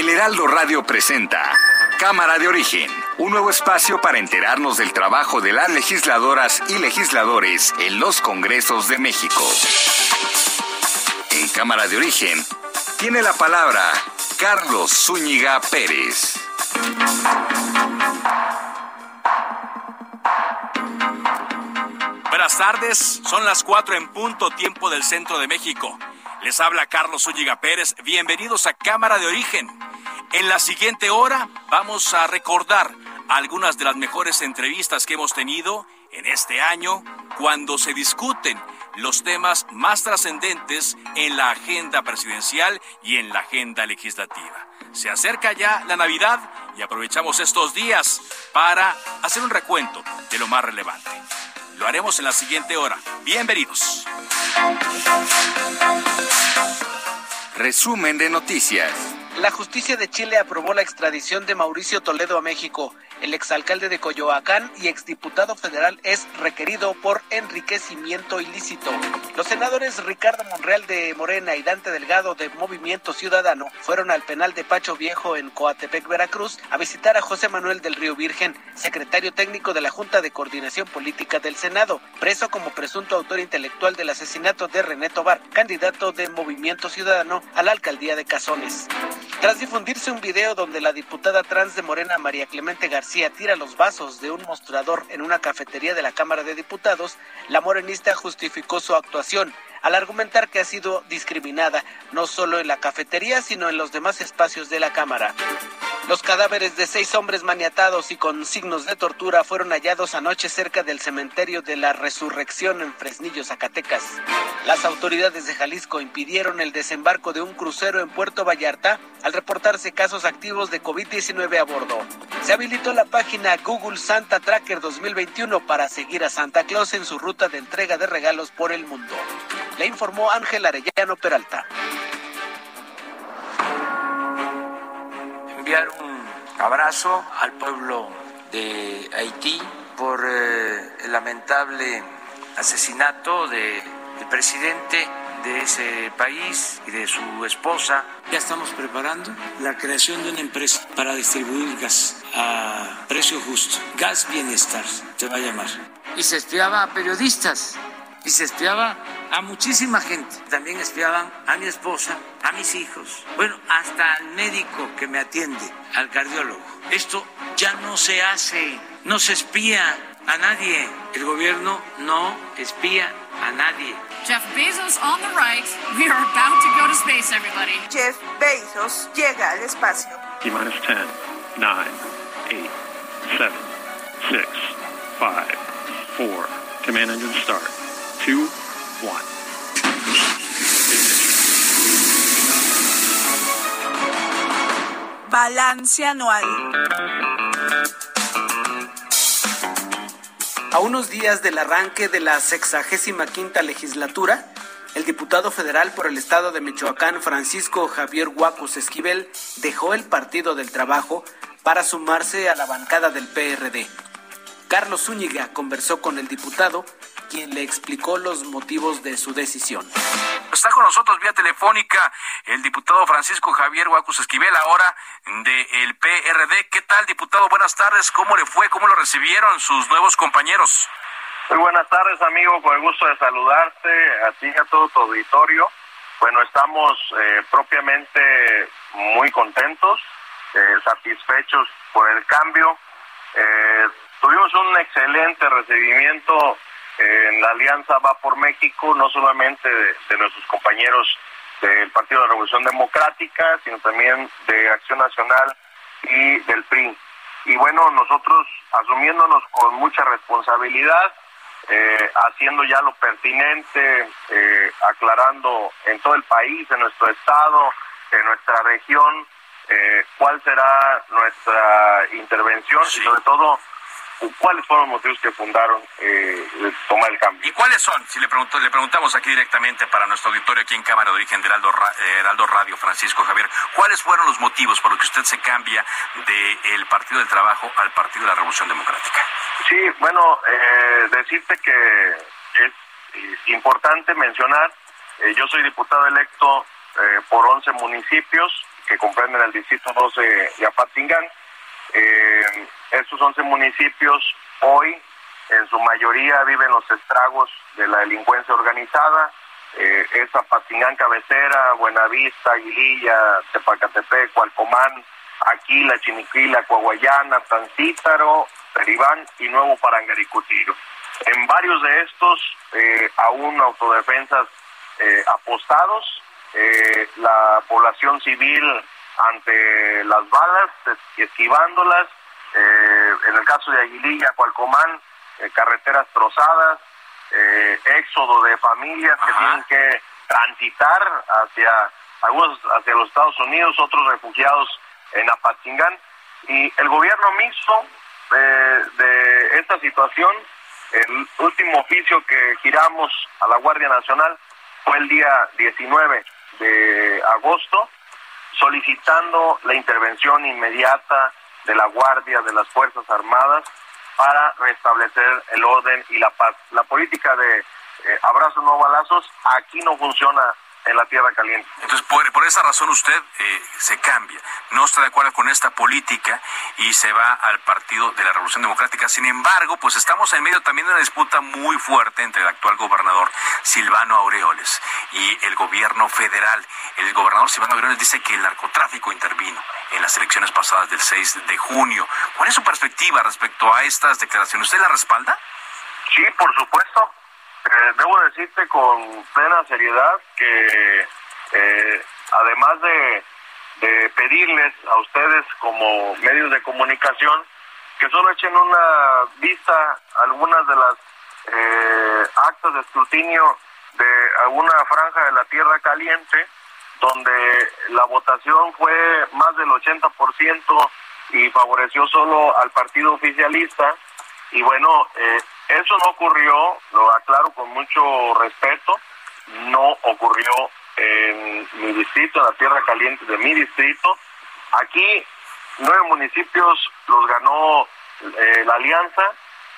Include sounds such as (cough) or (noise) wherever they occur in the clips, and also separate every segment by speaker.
Speaker 1: El Heraldo Radio presenta Cámara de Origen, un nuevo espacio para enterarnos del trabajo de las legisladoras y legisladores en los Congresos de México. En Cámara de Origen tiene la palabra Carlos Zúñiga Pérez.
Speaker 2: Buenas tardes, son las cuatro en punto tiempo del centro de México. Les habla Carlos Zúñiga Pérez, bienvenidos a Cámara de Origen. En la siguiente hora vamos a recordar algunas de las mejores entrevistas que hemos tenido en este año cuando se discuten los temas más trascendentes en la agenda presidencial y en la agenda legislativa. Se acerca ya la Navidad y aprovechamos estos días para hacer un recuento de lo más relevante. Lo haremos en la siguiente hora. Bienvenidos.
Speaker 1: Resumen de noticias.
Speaker 3: La justicia de Chile aprobó la extradición de Mauricio Toledo a México. El exalcalde de Coyoacán y exdiputado federal es requerido por enriquecimiento ilícito. Los senadores Ricardo Monreal de Morena y Dante Delgado de Movimiento Ciudadano fueron al penal de Pacho Viejo en Coatepec, Veracruz, a visitar a José Manuel del Río Virgen, secretario técnico de la Junta de Coordinación Política del Senado, preso como presunto autor intelectual del asesinato de René Tobar, candidato de Movimiento Ciudadano a la alcaldía de Cazones. Tras difundirse un video donde la diputada trans de Morena María Clemente García tira los vasos de un mostrador en una cafetería de la Cámara de Diputados, la morenista justificó su actuación al argumentar que ha sido discriminada no solo en la cafetería, sino en los demás espacios de la Cámara. Los cadáveres de seis hombres maniatados y con signos de tortura fueron hallados anoche cerca del cementerio de la Resurrección en Fresnillo, Zacatecas. Las autoridades de Jalisco impidieron el desembarco de un crucero en Puerto Vallarta al reportarse casos activos de COVID-19 a bordo. Se habilitó la página Google Santa Tracker 2021 para seguir a Santa Claus en su ruta de entrega de regalos por el mundo. Le informó Ángel Arellano Peralta.
Speaker 4: Enviar un abrazo al pueblo de Haití por eh, el lamentable asesinato del presidente de ese país y de su esposa. Ya estamos preparando la creación de una empresa para distribuir gas a precio justo. Gas Bienestar se va a llamar. Y se espiaba a periodistas y se espiaba a muchísima gente. También espiaban a mi esposa, a mis hijos, bueno, hasta al médico que me atiende, al cardiólogo. Esto ya no se hace, no se espía a nadie. El gobierno no espía a nadie.
Speaker 5: Jeff Bezos on the right. We are about to go to space, everybody.
Speaker 6: Jeff Bezos llega al espacio.
Speaker 7: T minus 10, 9, 8, 7, 6, 5, 4. Command engine start. 2, 1.
Speaker 6: Balance anual.
Speaker 3: A unos días del arranque de la sexagésima quinta legislatura, el diputado federal por el estado de Michoacán, Francisco Javier Huacos Esquivel, dejó el Partido del Trabajo para sumarse a la bancada del PRD. Carlos Zúñiga conversó con el diputado, quien le explicó los motivos de su decisión.
Speaker 2: Está con nosotros vía telefónica el diputado Francisco Javier Huacus Esquivel, ahora del PRD. ¿Qué tal, diputado? Buenas tardes. ¿Cómo le fue? ¿Cómo lo recibieron sus nuevos compañeros?
Speaker 8: Muy buenas tardes, amigo. Con el gusto de saludarte, a ti y a todo tu auditorio. Bueno, estamos eh, propiamente muy contentos, eh, satisfechos por el cambio. Eh, tuvimos un excelente recibimiento en la Alianza Va por México, no solamente de, de nuestros compañeros del Partido de la Revolución Democrática, sino también de Acción Nacional y del PRI. Y bueno, nosotros asumiéndonos con mucha responsabilidad, eh, haciendo ya lo pertinente, eh, aclarando en todo el país, en nuestro estado, en nuestra región, eh, cuál será nuestra intervención y sobre todo cuáles fueron los motivos que fundaron eh, tomar el cambio.
Speaker 2: ¿Y cuáles son? Si le, pregunto, le preguntamos aquí directamente para nuestro auditorio aquí en Cámara de Origen de Heraldo, Heraldo Radio, Francisco Javier, ¿cuáles fueron los motivos por los que usted se cambia del Partido del Trabajo al Partido de la Revolución Democrática?
Speaker 8: Sí, bueno, eh, decirte que es importante mencionar, eh, yo soy diputado electo eh, por 11 municipios que comprenden el distrito 12 de Apatingán. Eh, estos 11 municipios hoy en su mayoría viven los estragos de la delincuencia organizada. Eh, es Apatingán, Cabecera, Buenavista, Aguililla, Tepacatepec, Cualcomán, Aquila, Chiniquila, Coahuayana, Tancítaro, Peribán y Nuevo Parangaricutiro. En varios de estos, eh, aún autodefensas eh, apostados, eh, la población civil ante las balas, esquivándolas, eh, en el caso de Aguililla, Cualcomán, eh, carreteras trozadas, eh, éxodo de familias que tienen que transitar hacia algunos hacia los Estados Unidos, otros refugiados en Apatzingán. Y el gobierno mismo de esta situación, el último oficio que giramos a la Guardia Nacional fue el día 19 de agosto, solicitando la intervención inmediata de la Guardia, de las Fuerzas Armadas, para restablecer el orden y la paz. La política de eh, abrazos no balazos aquí no funciona en la tierra caliente.
Speaker 2: Entonces, por, por esa razón usted eh, se cambia, no está de acuerdo con esta política y se va al Partido de la Revolución Democrática. Sin embargo, pues estamos en medio también de una disputa muy fuerte entre el actual gobernador Silvano Aureoles y el gobierno federal. El gobernador Silvano Aureoles dice que el narcotráfico intervino en las elecciones pasadas del 6 de junio. ¿Cuál es su perspectiva respecto a estas declaraciones? ¿Usted la respalda?
Speaker 8: Sí, por supuesto. Eh, debo decirte con plena seriedad que eh, además de, pedirles a ustedes como medios de comunicación que solo echen una vista a algunas de las eh, actas de escrutinio de alguna franja de la tierra caliente, donde la votación fue más del 80% y favoreció solo al partido oficialista. Y bueno, eh, eso no ocurrió, lo aclaro con mucho respeto, no ocurrió en mi distrito, en la tierra caliente de mi distrito. Aquí nueve municipios los ganó eh, la alianza,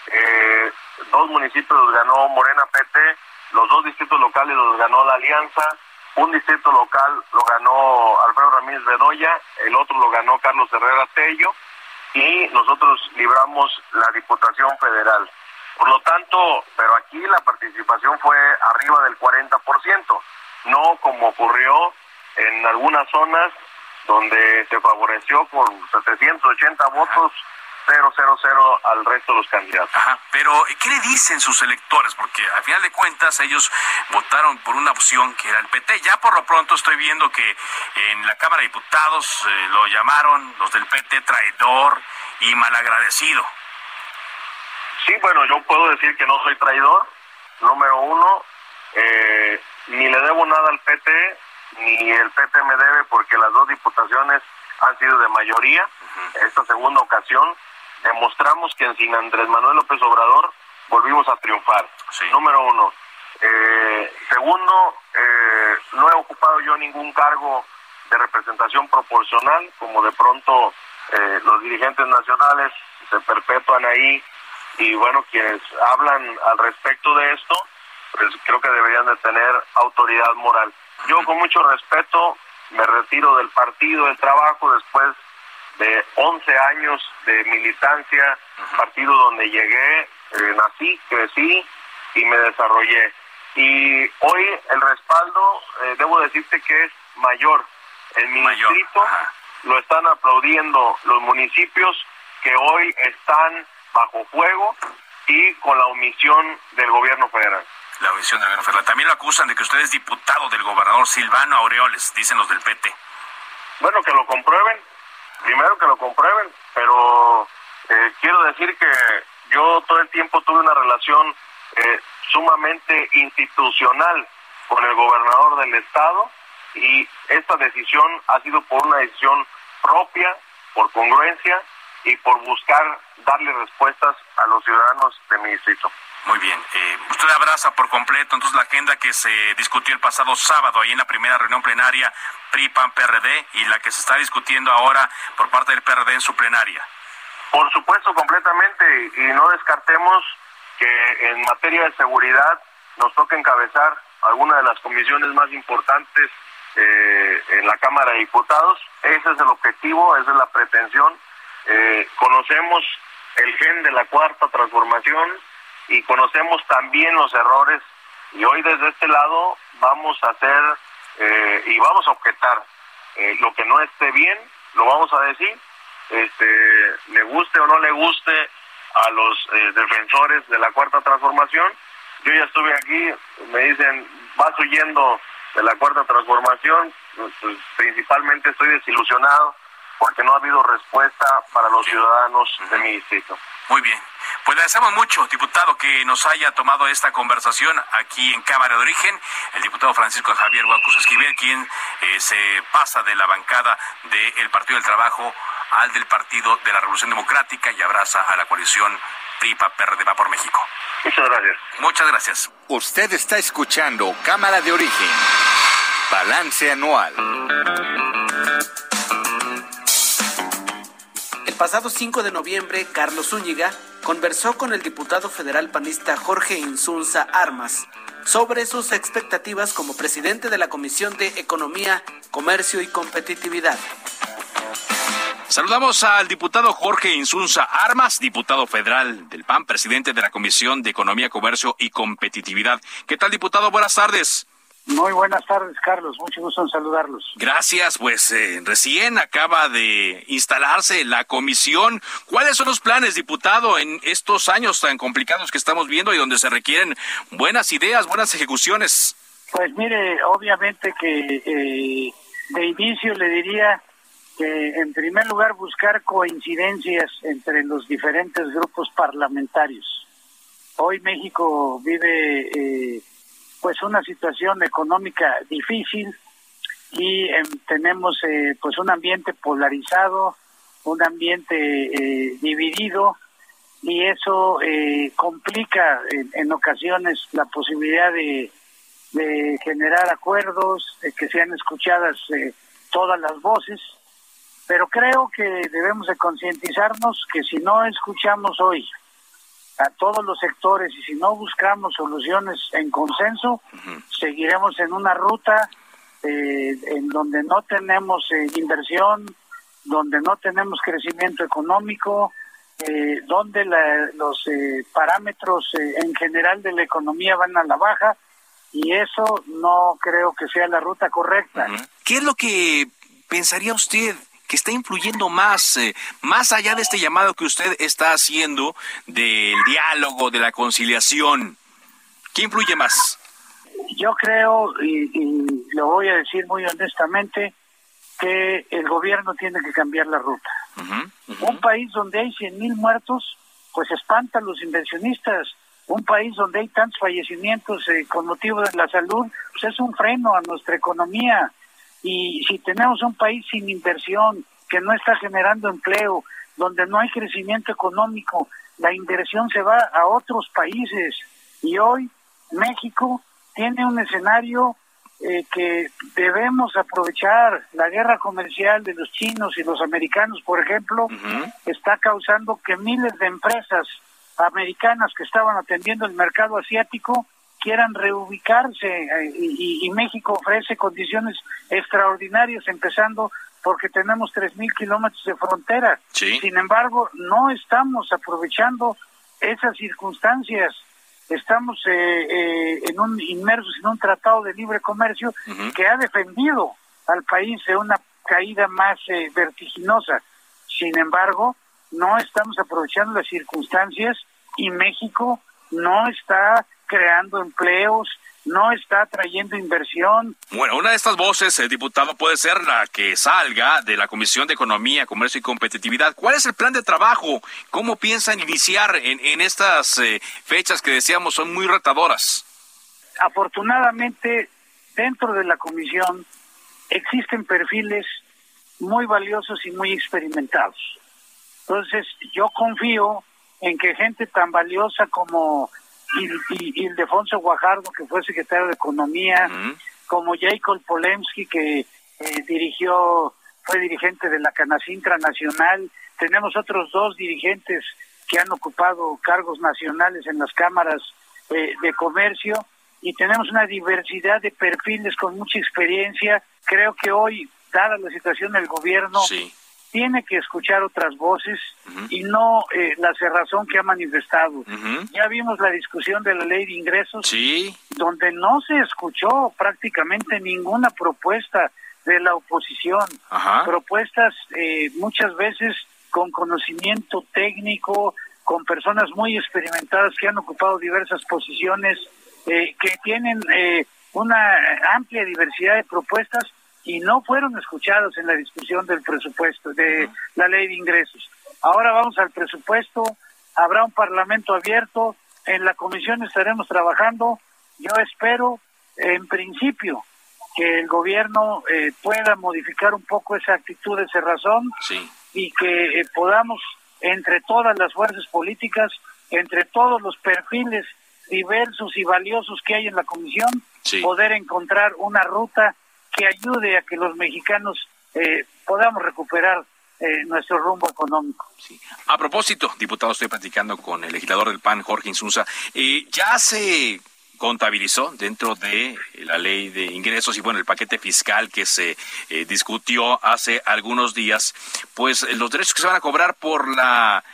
Speaker 8: eh, dos municipios los ganó Morena PT, los dos distritos locales los ganó la alianza, un distrito local lo ganó Alfredo Ramírez Bedoya, el otro lo ganó Carlos Herrera Tello y nosotros libramos la Diputación Federal. Por lo tanto, pero aquí la participación fue arriba del 40%, no como ocurrió en algunas zonas donde se favoreció por 780 votos 000 al resto de los candidatos.
Speaker 2: Ajá, pero ¿qué le dicen sus electores? Porque al final de cuentas ellos votaron por una opción que era el PT. Ya por lo pronto estoy viendo que en la Cámara de Diputados eh, lo llamaron los del PT traidor y malagradecido.
Speaker 8: Sí, bueno, yo puedo decir que no soy traidor, número uno, eh, ni le debo nada al PT, ni el PT me debe porque las dos diputaciones han sido de mayoría. Esta segunda ocasión demostramos que en sin Andrés Manuel López Obrador volvimos a triunfar. Número uno. Eh, segundo, eh, no he ocupado yo ningún cargo de representación proporcional, como de pronto eh, los dirigentes nacionales se perpetúan ahí y bueno, quienes hablan al respecto de esto, pues creo que deberían de tener autoridad moral. Yo con mucho respeto me retiro del partido, del trabajo, después de 11 años de militancia, partido donde llegué, eh, nací, crecí y me desarrollé. Y hoy el respaldo, eh, debo decirte que es mayor. En mi distrito lo están aplaudiendo los municipios que hoy están bajo fuego y con la omisión del gobierno federal.
Speaker 2: La omisión del gobierno federal. También lo acusan de que usted es diputado del gobernador Silvano Aureoles, dicen los del PT.
Speaker 8: Bueno, que lo comprueben, primero que lo comprueben, pero eh, quiero decir que yo todo el tiempo tuve una relación eh, sumamente institucional con el gobernador del estado y esta decisión ha sido por una decisión propia, por congruencia y por buscar darle respuestas a los ciudadanos de mi distrito.
Speaker 2: Muy bien. Eh, usted abraza por completo entonces la agenda que se discutió el pasado sábado ahí en la primera reunión plenaria PRI-PAN-PRD y la que se está discutiendo ahora por parte del PRD en su plenaria.
Speaker 8: Por supuesto, completamente. Y no descartemos que en materia de seguridad nos toca encabezar alguna de las comisiones más importantes eh, en la Cámara de Diputados. Ese es el objetivo, esa es la pretensión. Eh, conocemos el gen de la cuarta transformación y conocemos también los errores y hoy desde este lado vamos a hacer eh, y vamos a objetar eh, lo que no esté bien, lo vamos a decir, este, le guste o no le guste a los eh, defensores de la cuarta transformación. Yo ya estuve aquí, me dicen, vas huyendo de la cuarta transformación, pues, principalmente estoy desilusionado porque no ha habido respuesta para los ciudadanos de mi distrito.
Speaker 2: Muy bien. Pues le agradecemos mucho, diputado, que nos haya tomado esta conversación aquí en Cámara de Origen. El diputado Francisco Javier Guacus Esquivel, quien eh, se pasa de la bancada del Partido del Trabajo al del Partido de la Revolución Democrática y abraza a la coalición PRIPA PRD por México.
Speaker 8: Muchas gracias.
Speaker 2: Muchas gracias.
Speaker 1: Usted está escuchando Cámara de Origen. Balance anual.
Speaker 3: Pasado 5 de noviembre, Carlos Zúñiga conversó con el diputado federal panista Jorge Insunza Armas sobre sus expectativas como presidente de la Comisión de Economía, Comercio y Competitividad.
Speaker 2: Saludamos al diputado Jorge Insunza Armas, diputado federal del PAN, presidente de la Comisión de Economía, Comercio y Competitividad. ¿Qué tal, diputado? Buenas tardes.
Speaker 9: Muy buenas tardes, Carlos. Mucho gusto en saludarlos.
Speaker 2: Gracias. Pues eh, recién acaba de instalarse la comisión. ¿Cuáles son los planes, diputado, en estos años tan complicados que estamos viendo y donde se requieren buenas ideas, buenas ejecuciones?
Speaker 9: Pues mire, obviamente que eh, de inicio le diría que en primer lugar buscar coincidencias entre los diferentes grupos parlamentarios. Hoy México vive... Eh, pues una situación económica difícil y em, tenemos eh, pues un ambiente polarizado, un ambiente eh, dividido y eso eh, complica en, ocasiones la posibilidad de, de generar acuerdos, de que sean escuchadas todas las voces, pero creo que debemos de concientizarnos que si no escuchamos hoy a todos los sectores y si no buscamos soluciones en consenso, seguiremos en una ruta eh, en donde no tenemos eh, inversión, donde no tenemos crecimiento económico, eh, donde los parámetros en general de la economía van a la baja y eso no creo que sea la ruta correcta.
Speaker 2: ¿Qué es lo que pensaría usted que está influyendo más, eh, más allá de este llamado que usted está haciendo del diálogo, de la conciliación? ¿Qué influye más?
Speaker 9: Yo creo, y, lo voy a decir muy honestamente, que el gobierno tiene que cambiar la ruta. Un país donde hay 100 mil muertos, pues espanta a los inversionistas. Un país donde hay tantos fallecimientos eh, con motivo de la salud, pues es un freno a nuestra economía. Y si tenemos un país sin inversión, que no está generando empleo, donde no hay crecimiento económico, la inversión se va a otros países. Y hoy México tiene un escenario eh, que debemos aprovechar. La guerra comercial de los chinos y los americanos, por ejemplo, está causando que miles de empresas americanas que estaban atendiendo el mercado asiático quieran reubicarse eh, y, México ofrece condiciones extraordinarias, empezando porque tenemos 3.000 kilómetros de frontera. Sin embargo, no estamos aprovechando esas circunstancias. Estamos eh, eh, en un inmersos en un tratado de libre comercio que ha defendido al país de una caída más vertiginosa. Sin embargo, no estamos aprovechando las circunstancias y México no está creando empleos, no está trayendo inversión.
Speaker 2: Bueno, una de estas voces, eh, diputado, puede ser la que salga de la Comisión de Economía, Comercio y Competitividad. ¿Cuál es el plan de trabajo? ¿Cómo piensan iniciar en, estas eh, fechas que decíamos son muy retadoras?
Speaker 9: Afortunadamente, dentro de la comisión existen perfiles muy valiosos y muy experimentados. Entonces, yo confío en que gente tan valiosa como Ildefonso Guajardo, que fue secretario de Economía, como Jacob Polemski, que eh, dirigió, fue dirigente de la Canacintra Nacional. Tenemos otros dos dirigentes que han ocupado cargos nacionales en las cámaras eh, de comercio y tenemos una diversidad de perfiles con mucha experiencia. Creo que hoy, dada la situación del gobierno, tiene que escuchar otras voces y no eh, la cerrazón que ha manifestado. Ya vimos la discusión de la ley de ingresos, donde no se escuchó prácticamente ninguna propuesta de la oposición, propuestas eh, muchas veces con conocimiento técnico, con personas muy experimentadas que han ocupado diversas posiciones, eh, que tienen una amplia diversidad de propuestas y no fueron escuchados en la discusión del presupuesto, de la ley de ingresos. Ahora vamos al presupuesto, habrá un parlamento abierto, en la comisión estaremos trabajando. Yo espero, en principio, que el gobierno eh, pueda modificar un poco esa actitud, esa razón, y que eh, podamos, entre todas las fuerzas políticas, entre todos los perfiles diversos y valiosos que hay en la comisión, poder encontrar una ruta que ayude a que los mexicanos eh, podamos recuperar eh, nuestro rumbo económico.
Speaker 2: A propósito, diputado, estoy platicando con el legislador del PAN, Jorge Insunza. Eh, ya se contabilizó dentro de la ley de ingresos y bueno, el paquete fiscal que se discutió hace algunos días, pues los derechos que se van a cobrar por la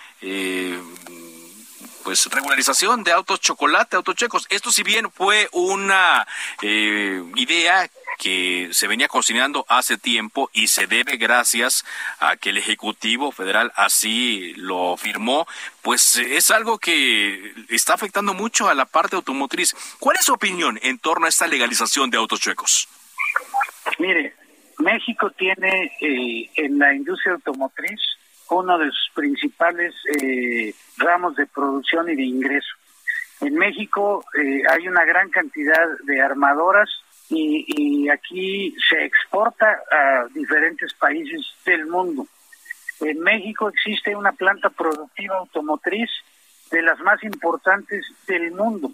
Speaker 2: pues regularización de autos chocolate, autos checos. Esto si bien fue una idea que se venía cocinando hace tiempo y se debe gracias a que el Ejecutivo Federal así lo firmó, pues es algo que está afectando mucho a la parte automotriz. ¿Cuál es su opinión en torno a esta legalización de autos chuecos?
Speaker 9: Mire, México tiene eh, en la industria automotriz uno de sus principales eh, ramos de producción y de ingreso. En México eh, hay una gran cantidad de armadoras y, aquí se exporta a diferentes países del mundo. En México existe una planta productiva automotriz de las más importantes del mundo.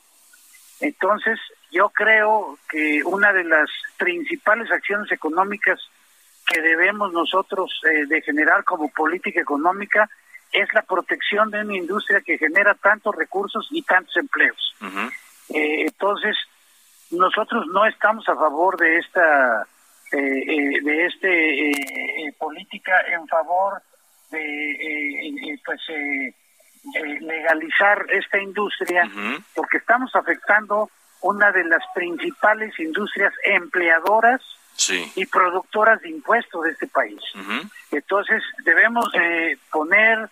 Speaker 9: Entonces, yo creo que una de las principales acciones económicas que debemos nosotros eh, de generar como política económica es la protección de una industria que genera tantos recursos y tantos empleos. Eh, entonces, nosotros no estamos a favor de esta eh, eh, de este eh, política en favor de pues legalizar esta industria porque estamos afectando una de las principales industrias empleadoras y productoras de impuestos de este país. Entonces debemos poner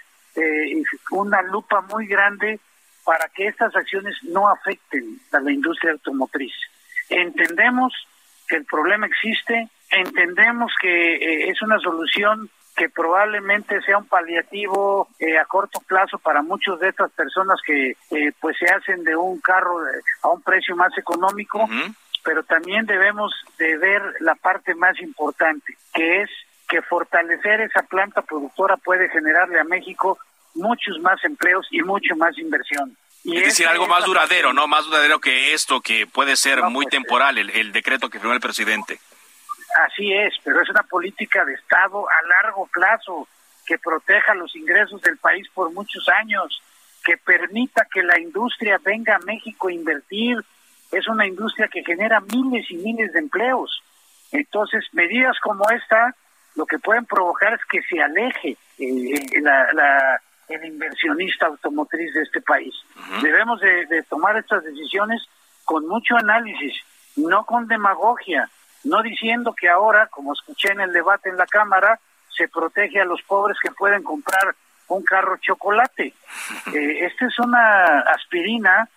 Speaker 9: una lupa muy grande para que estas acciones no afecten a la industria automotriz. Entendemos que el problema existe, entendemos que eh, es una solución que probablemente sea un paliativo eh, a corto plazo para muchas de estas personas que eh, pues se hacen de un carro a un precio más económico, pero también debemos de ver la parte más importante, que es que fortalecer esa planta productora puede generarle a México muchos más empleos y mucho más inversión.
Speaker 2: Y es decir, algo más duradero, ¿no? Más duradero que esto, que puede ser muy pues, temporal, el, el decreto que firmó el presidente.
Speaker 9: Así es, pero es una política de Estado a largo plazo que proteja los ingresos del país por muchos años, que permita que la industria venga a México a invertir. Es una industria que genera miles y miles de empleos. Entonces, medidas como esta lo que pueden provocar es que se aleje eh, la, la el inversionista automotriz de este país. Debemos de, tomar estas decisiones con mucho análisis, no con demagogia, no diciendo que ahora, como escuché en el debate en la Cámara, se protege a los pobres que pueden comprar un carro chocolate. (laughs) Eh, esta es una aspirina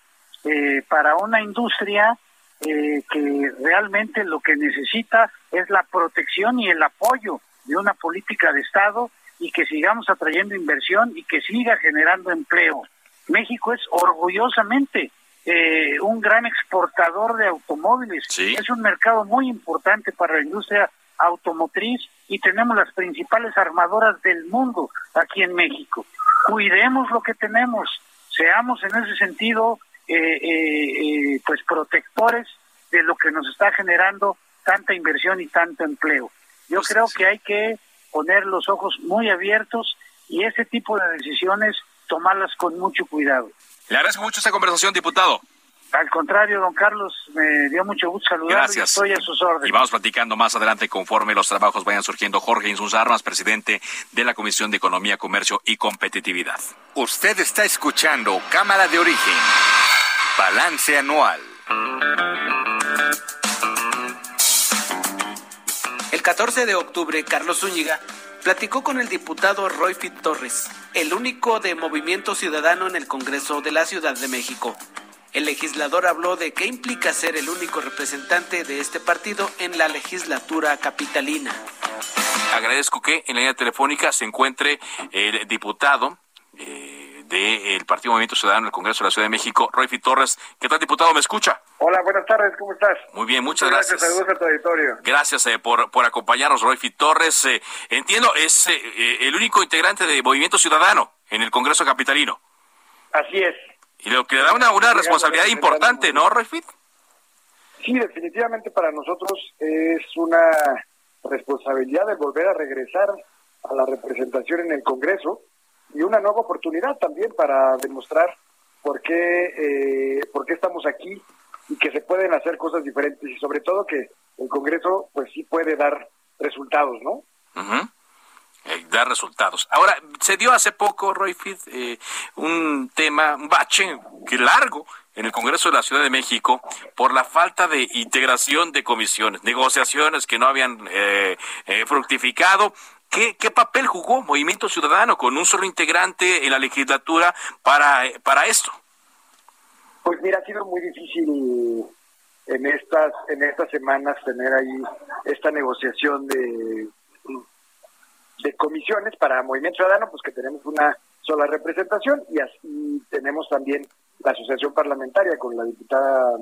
Speaker 9: eh, para una industria eh, que realmente lo que necesita es la protección y el apoyo de una política de Estado y que sigamos atrayendo inversión y que siga generando empleo. México es orgullosamente eh, un gran exportador de automóviles. Es un mercado muy importante para la industria automotriz y tenemos las principales armadoras del mundo aquí en México. Cuidemos lo que tenemos, seamos en ese sentido eh, eh, pues protectores de lo que nos está generando tanta inversión y tanto empleo. Yo pues creo que hay que poner los ojos muy abiertos y ese tipo de decisiones tomarlas con mucho cuidado.
Speaker 2: Le agradezco mucho esta conversación, diputado.
Speaker 9: Al contrario, don Carlos, me dio mucho gusto saludarlo. Gracias. estoy a sus órdenes.
Speaker 2: Y vamos platicando más adelante conforme los trabajos vayan surgiendo. Jorge Insus Armas, presidente de la Comisión de Economía, Comercio y Competitividad.
Speaker 1: Usted está escuchando Cámara de Origen, Balance Anual.
Speaker 3: 14 de octubre, Carlos Zúñiga platicó con el diputado Roy Fit Torres, el único de Movimiento Ciudadano en el Congreso de la Ciudad de México. El legislador habló de qué implica ser el único representante de este partido en la legislatura capitalina.
Speaker 2: Agradezco que en la línea telefónica se encuentre el diputado eh, del Partido Movimiento Ciudadano en el Congreso de la Ciudad de México, Roy Fit Torres. ¿Qué tal, diputado? ¿Me escucha?
Speaker 10: Hola, buenas tardes, ¿cómo estás?
Speaker 2: Muy bien, muchas, gracias.
Speaker 10: Saludos a tu auditorio.
Speaker 2: Gracias eh, por, por acompañarnos, Roy Fit Torres. Eh, entiendo, es el único integrante de Movimiento Ciudadano en el Congreso Capitalino.
Speaker 10: Así es.
Speaker 2: Y lo que le da una, una responsabilidad importante, ¿no, Refit?
Speaker 10: Sí, definitivamente para nosotros es una responsabilidad de volver a regresar a la representación en el Congreso y una nueva oportunidad también para demostrar por qué, eh, por qué estamos aquí y que se pueden hacer cosas diferentes y sobre todo que el Congreso pues sí puede dar resultados, ¿no?
Speaker 2: eh, dar resultados. Ahora, se dio hace poco, Roy eh, un tema, un bache largo en el Congreso de la Ciudad de México por la falta de integración de comisiones, negociaciones que no habían eh, eh, fructificado. ¿Qué, ¿Qué papel jugó Movimiento Ciudadano con un solo integrante en la legislatura para, para esto?
Speaker 10: Pues mira, ha sido muy difícil en estas en estas semanas tener ahí esta negociación de de comisiones para Movimiento Ciudadano, pues que tenemos una sola representación y así tenemos también la asociación parlamentaria con la diputada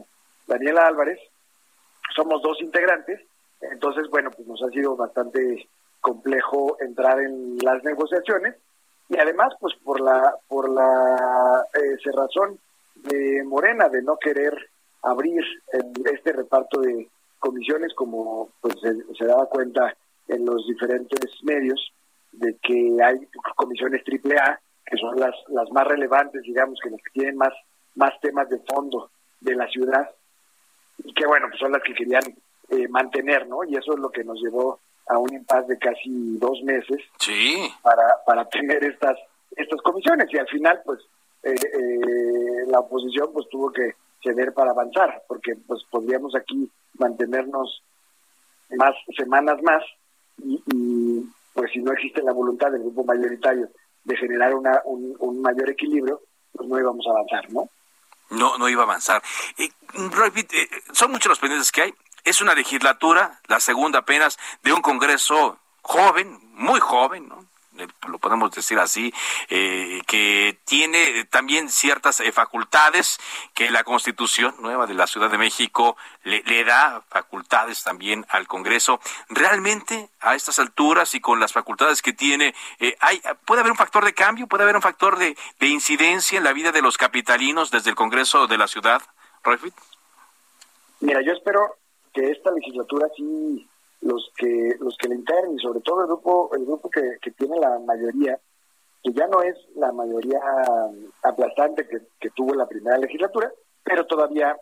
Speaker 10: Daniela Álvarez. Somos dos integrantes, entonces, bueno, pues nos ha sido bastante complejo entrar en las negociaciones y además, pues por la por la eh, cerrazón de Morena de no querer abrir este reparto de comisiones como pues se daba cuenta en los diferentes medios de que hay comisiones triple A, que son las, las más relevantes, digamos, que las que tienen más, más temas de fondo de la ciudad, y que bueno, pues son las que querían eh, mantener, ¿no? Y eso es lo que nos llevó a un impasse de casi dos meses
Speaker 2: sí.
Speaker 10: para, para (laughs) tener estas, estas comisiones, y al final, pues, eh, eh, la oposición pues tuvo que ceder para avanzar, porque pues podríamos aquí mantenernos más semanas más y, pues si no existe la voluntad del grupo mayoritario de generar una, un, mayor equilibrio, pues no íbamos a avanzar, ¿no?
Speaker 2: No, no iba a avanzar. Eh, son muchos los pendientes que hay. Es una legislatura, la segunda apenas, de un Congreso joven, muy joven, ¿no? Eh, lo podemos decir así, eh, que tiene también ciertas eh, facultades que la Constitución nueva de la Ciudad de México le, da facultades también al Congreso. Realmente a estas alturas y con las facultades que tiene, hay, puede haber un factor de cambio, puede haber un factor de, de incidencia en la vida de los capitalinos desde el Congreso de la ciudad, Royfit.
Speaker 10: Mira, yo espero que esta legislatura sí los que los que le integran y sobre todo el grupo el grupo que, que tiene la mayoría que ya no es la mayoría aplastante que, que tuvo la primera legislatura pero todavía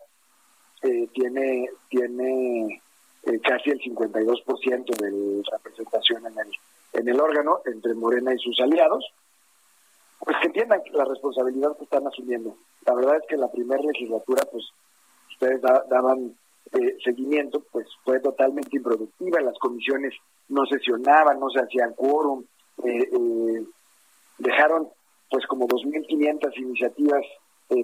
Speaker 10: eh, tiene tiene eh, casi el 52% de representación en el en el órgano entre Morena y sus aliados pues que entiendan la responsabilidad que están asumiendo. La verdad es que la primera legislatura pues ustedes daban eh, seguimiento, pues fue totalmente improductiva, las comisiones no sesionaban, no se hacían quórum, eh, eh, dejaron pues como 2.500 iniciativas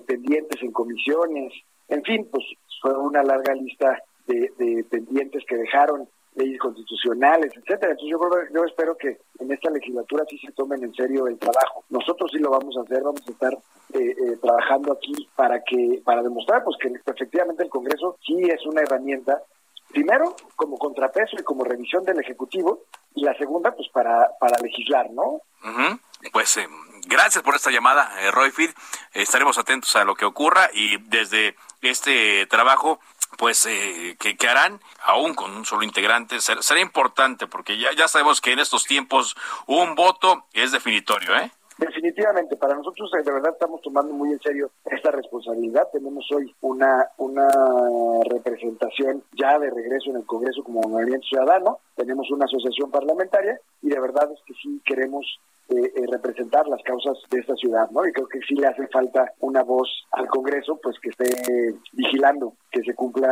Speaker 10: pendientes en comisiones, en fin, pues fue una larga lista de, de pendientes que dejaron leyes constitucionales, etcétera. Entonces yo, yo espero que en esta legislatura sí se tomen en serio el trabajo. Nosotros sí lo vamos a hacer, vamos a estar eh, eh, trabajando aquí para que para demostrar pues que efectivamente el Congreso sí es una herramienta primero como contrapeso y como revisión del ejecutivo y la segunda pues para para legislar, ¿no?
Speaker 2: Pues eh, gracias por esta llamada, eh, Royfield. Estaremos atentos a lo que ocurra y desde este trabajo pues eh, que, que, harán aún con un solo integrante será, importante porque ya, ya sabemos que en estos tiempos un voto es definitorio, ¿eh?
Speaker 10: Definitivamente, para nosotros de verdad estamos tomando muy en serio esta responsabilidad. Tenemos hoy una, una representación ya de regreso en el Congreso como Movimiento Ciudadano, tenemos una asociación parlamentaria y de verdad es que sí queremos eh, eh, representar las causas de esta ciudad, ¿no? Y creo que sí le hace falta una voz al Congreso, pues que esté vigilando que se cumpla.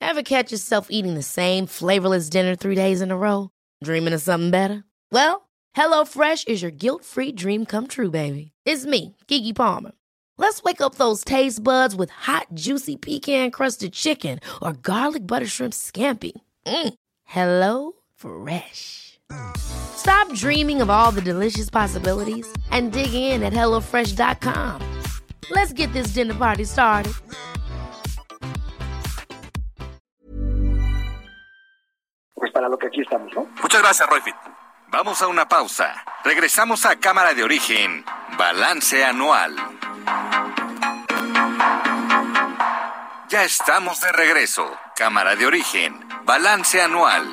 Speaker 11: Ever catch yourself eating the same flavorless dinner three days in a row? Dreaming of something better? Well, HelloFresh is your guilt-free dream come true, baby. It's me, Kiki Palmer. Let's wake up those taste buds with hot, juicy pecan-crusted chicken or garlic butter shrimp scampi. Mm. Hello Fresh. Stop dreaming of all the delicious possibilities and dig in at HelloFresh.com. Let's get this dinner party started.
Speaker 10: Pues para lo que aquí estamos, ¿no?
Speaker 2: Muchas gracias, Roy Fit.
Speaker 1: Vamos a una pausa. Regresamos a Cámara de Origen, Balance Anual. Ya estamos de regreso. Cámara de Origen, Balance Anual.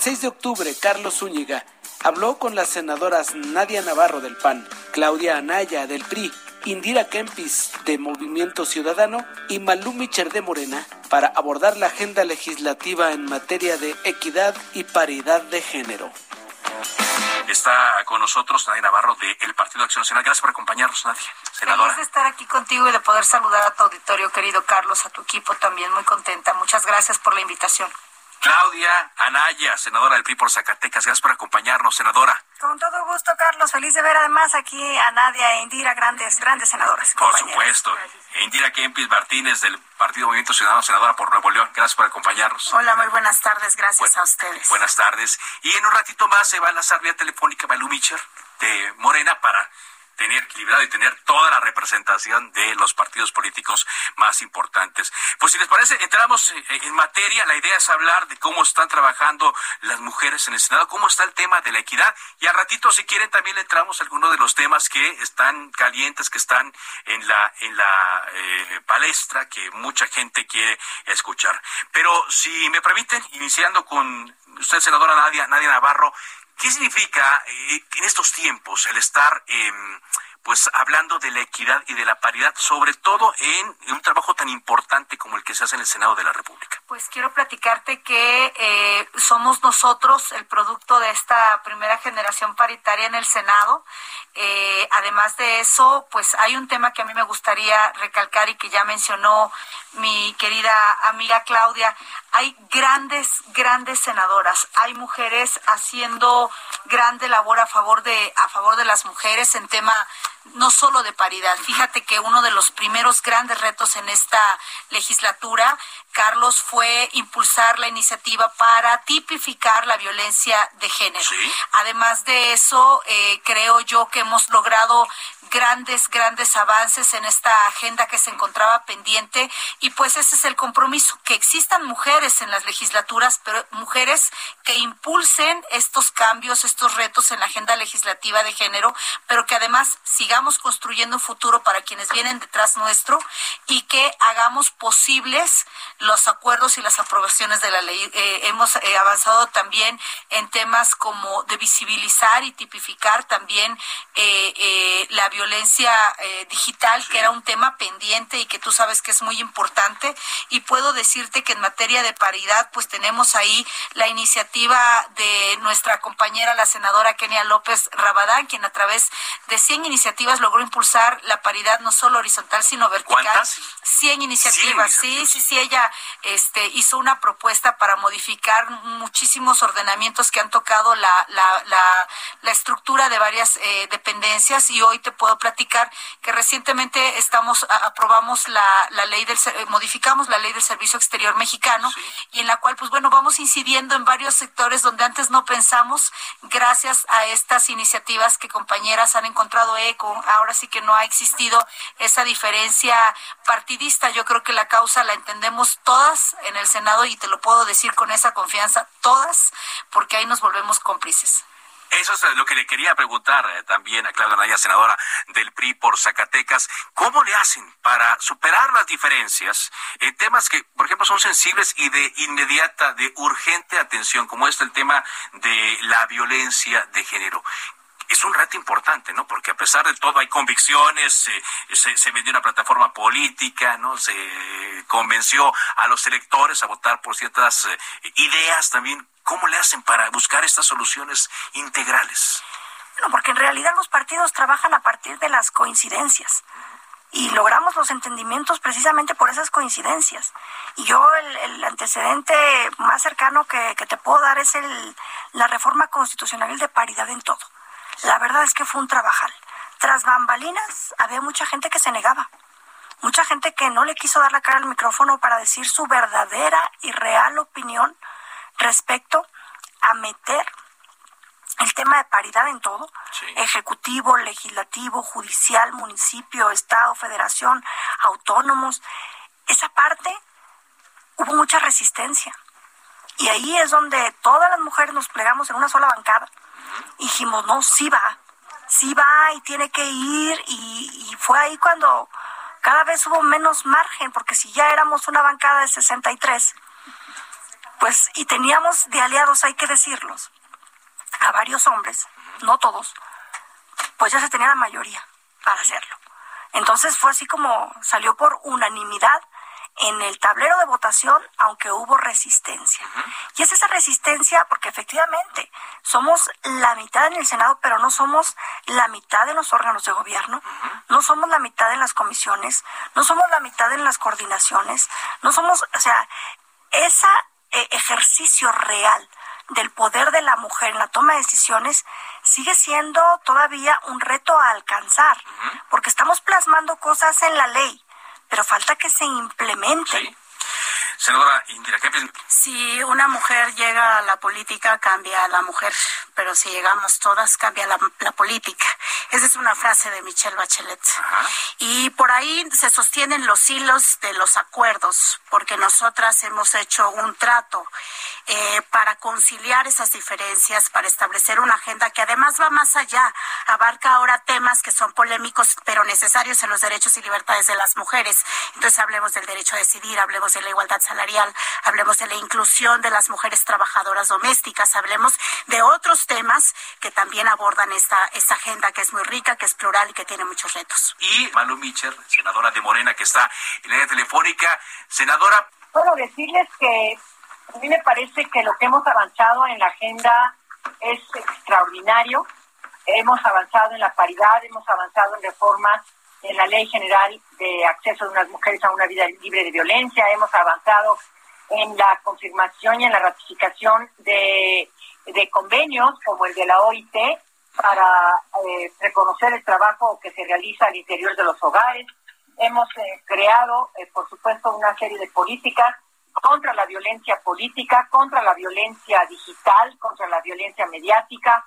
Speaker 3: El 6 de octubre, Carlos Zúñiga habló con las senadoras Nadia Navarro del PAN, Claudia Anaya del PRI, Indira Kempis de Movimiento Ciudadano y Malú Micher de Morena para abordar la agenda legislativa en materia de equidad y paridad de género.
Speaker 2: Está con nosotros Nadia Navarro del Partido Acción Nacional. Gracias por acompañarnos, Nadia. Senadora.
Speaker 12: Feliz de estar aquí contigo y de poder saludar a tu auditorio, querido Carlos, a tu equipo también. Muy contenta. Muchas gracias por la invitación.
Speaker 2: Claudia Anaya, senadora del PRI por Zacatecas. Gracias por acompañarnos, senadora.
Speaker 12: Con todo gusto, Carlos. Feliz de ver además aquí a Nadia e Indira, grandes, grandes senadoras.
Speaker 2: Por supuesto. E Indira Kempis Martínez del Partido Movimiento Ciudadano, senadora por Nuevo León. Gracias por acompañarnos.
Speaker 12: Hola, muy buenas tardes. Gracias a ustedes.
Speaker 2: Buenas tardes. Y en un ratito más se va a lanzar vía telefónica Balú Micher de Morena para tener equilibrado y tener toda la representación de los partidos políticos más importantes. Pues si les parece, entramos en materia. La idea es hablar de cómo están trabajando las mujeres en el Senado, cómo está el tema de la equidad. Y al ratito, si quieren, también le entramos a algunos de los temas que están calientes, que están en la, en la eh, palestra, que mucha gente quiere escuchar. Pero si me permiten, iniciando con usted, senadora Nadia, Nadia Navarro, ¿Qué significa eh, en estos tiempos el estar eh, pues hablando de la equidad y de la paridad, sobre todo en, un trabajo tan importante como el que se hace en el Senado de la República?
Speaker 12: Pues quiero platicarte que eh, somos nosotros el producto de esta primera generación paritaria en el Senado. Eh, además de eso, pues hay un tema que a mí me gustaría recalcar y que ya mencionó mi querida amiga Claudia. Hay grandes, grandes senadoras. Hay mujeres haciendo grande labor a favor de a favor de las mujeres en tema no solo de paridad. Fíjate que uno de los primeros grandes retos en esta legislatura, Carlos, fue impulsar la iniciativa para tipificar la violencia de género. Además de eso, eh, creo yo que hemos logrado grandes, grandes avances en esta agenda que se encontraba pendiente y pues ese es el compromiso, que existan mujeres en las legislaturas, pero mujeres que impulsen estos cambios, estos retos en la agenda legislativa de género, pero que además sigamos construyendo un futuro para quienes vienen detrás nuestro y que hagamos posibles los acuerdos y las aprobaciones de la ley. Eh, hemos eh, avanzado también en temas como de visibilizar y tipificar también eh, la violencia violencia eh, digital, que era un tema pendiente y que tú sabes que es muy importante. Y puedo decirte que en materia de paridad, pues tenemos ahí la iniciativa de nuestra compañera, la senadora Kenia López Rabadán, quien a través de 100 iniciativas logró impulsar la paridad no solo horizontal, sino vertical.
Speaker 2: ¿Cuántas?
Speaker 12: 100 iniciativas. Sí, sí, sí, ella este, hizo una propuesta para modificar muchísimos ordenamientos que han tocado la, la, la, la estructura de varias eh, dependencias y hoy te puedo platicar que recientemente estamos aprobamos la, la ley del modificamos la ley del servicio exterior mexicano y en la cual pues bueno vamos incidiendo en varios sectores donde antes no pensamos gracias a estas iniciativas que compañeras han encontrado eco. Ahora sí que no ha existido esa diferencia partidista. Yo creo que la causa la entendemos todas en el Senado y te lo puedo decir con esa confianza todas porque ahí nos volvemos cómplices
Speaker 2: eso es lo que le quería preguntar eh, también a Claudia Naya, senadora del PRI por Zacatecas. ¿Cómo le hacen para superar las diferencias en temas que, por ejemplo, son sensibles y de inmediata, de urgente atención, como es el tema de la violencia de género? Es un reto importante, ¿no? Porque a pesar de todo hay convicciones, se, se, vendió una plataforma política, ¿no? Se convenció a los electores a votar por ciertas eh, ideas también. ¿Cómo le hacen para buscar estas soluciones integrales?
Speaker 13: Bueno, porque en realidad los partidos trabajan a partir de las coincidencias y logramos los entendimientos precisamente por esas coincidencias. Y yo el, antecedente más cercano que, que, te puedo dar es el, la reforma constitucional de paridad en todo. La verdad es que fue un trabajal. Tras bambalinas había mucha gente que se negaba, mucha gente que no le quiso dar la cara al micrófono para decir su verdadera y real opinión respecto a meter el tema de paridad en todo, ejecutivo, legislativo, judicial, municipio, estado, federación, autónomos, esa parte hubo mucha resistencia. Y ahí es donde todas las mujeres nos plegamos en una sola bancada dijimos, no, sí va, sí va y tiene que ir. Y, fue ahí cuando cada vez hubo menos margen, porque si ya éramos una bancada de 63, pues, y teníamos de aliados, hay que decirlos, a varios hombres, no todos, pues ya se tenía la mayoría para hacerlo. Entonces fue así como salió por unanimidad en el tablero de votación, aunque hubo resistencia. Y es esa resistencia porque efectivamente somos la mitad en el Senado, pero no somos la mitad en los órganos de gobierno, no somos la mitad en las comisiones, no somos la mitad en las coordinaciones, no somos, o sea, ese ejercicio real del poder de la mujer en la toma de decisiones sigue siendo todavía un reto a alcanzar, porque estamos plasmando cosas en la ley, pero falta que se implemente.
Speaker 2: Senadora Indira
Speaker 14: Si una mujer llega a la política, cambia a la mujer, pero si llegamos todas, cambia la, política. Esa es una frase de Michelle Bachelet. Y por ahí se sostienen los hilos de los acuerdos, porque nosotras hemos hecho un trato eh, para conciliar esas diferencias, para establecer una agenda que además va más allá, abarca ahora temas que son polémicos, pero necesarios en los derechos y libertades de las mujeres. Entonces hablemos del derecho a decidir, hablemos de la igualdad salarial, hablemos de la inclusión de las mujeres trabajadoras domésticas, hablemos de otros temas que también abordan esta, esta agenda que es muy rica, que es plural y que tiene muchos retos.
Speaker 2: Y Malu Micher, senadora de Morena, que está en la telefónica. Senadora.
Speaker 15: Bueno, decirles que a mí me parece que lo que hemos avanzado en la agenda es extraordinario. Hemos avanzado en la paridad, hemos avanzado en reformas en la Ley General de Acceso de unas Mujeres a una Vida Libre de Violencia, hemos avanzado en la confirmación y en la ratificación de, convenios como el de la OIT para eh, reconocer el trabajo que se realiza al interior de los hogares. Hemos eh, creado, eh, por supuesto, una serie de políticas contra la violencia política, contra la violencia digital, contra la violencia mediática,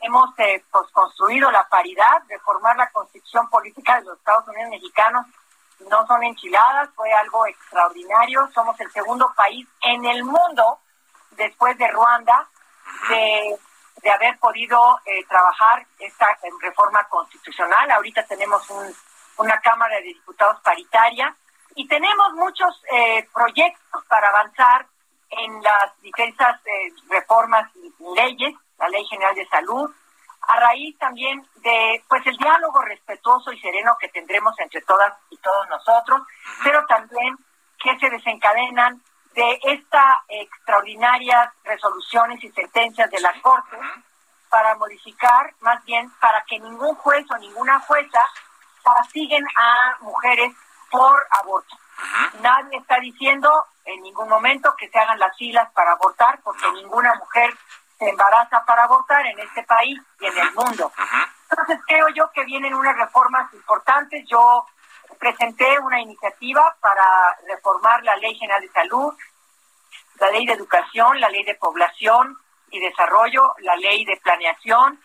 Speaker 15: hemos eh, pues, construido la paridad, reformar la constitución política de los Estados Unidos mexicanos. No son enchiladas, fue algo extraordinario. Somos el segundo país en el mundo, después de Ruanda, de, haber podido eh, trabajar esta reforma constitucional. Ahorita tenemos una Cámara de Diputados paritaria y tenemos muchos eh, proyectos para avanzar en las diversas reformas y leyes la Ley General de Salud, a raíz también de pues el diálogo respetuoso y sereno que tendremos entre todas y todos nosotros, pero también que se desencadenan de estas extraordinarias resoluciones y sentencias de la Corte para modificar, más bien para que ningún juez o ninguna jueza castiguen a mujeres por aborto. Nadie está diciendo en ningún momento que se hagan las filas para abortar, porque ninguna mujer se embaraza para abortar en este país y en el mundo. Entonces creo yo que vienen unas reformas importantes. Yo presenté una iniciativa para reformar la Ley General de Salud, la Ley de Educación, la Ley de Población y Desarrollo, la Ley de Planeación.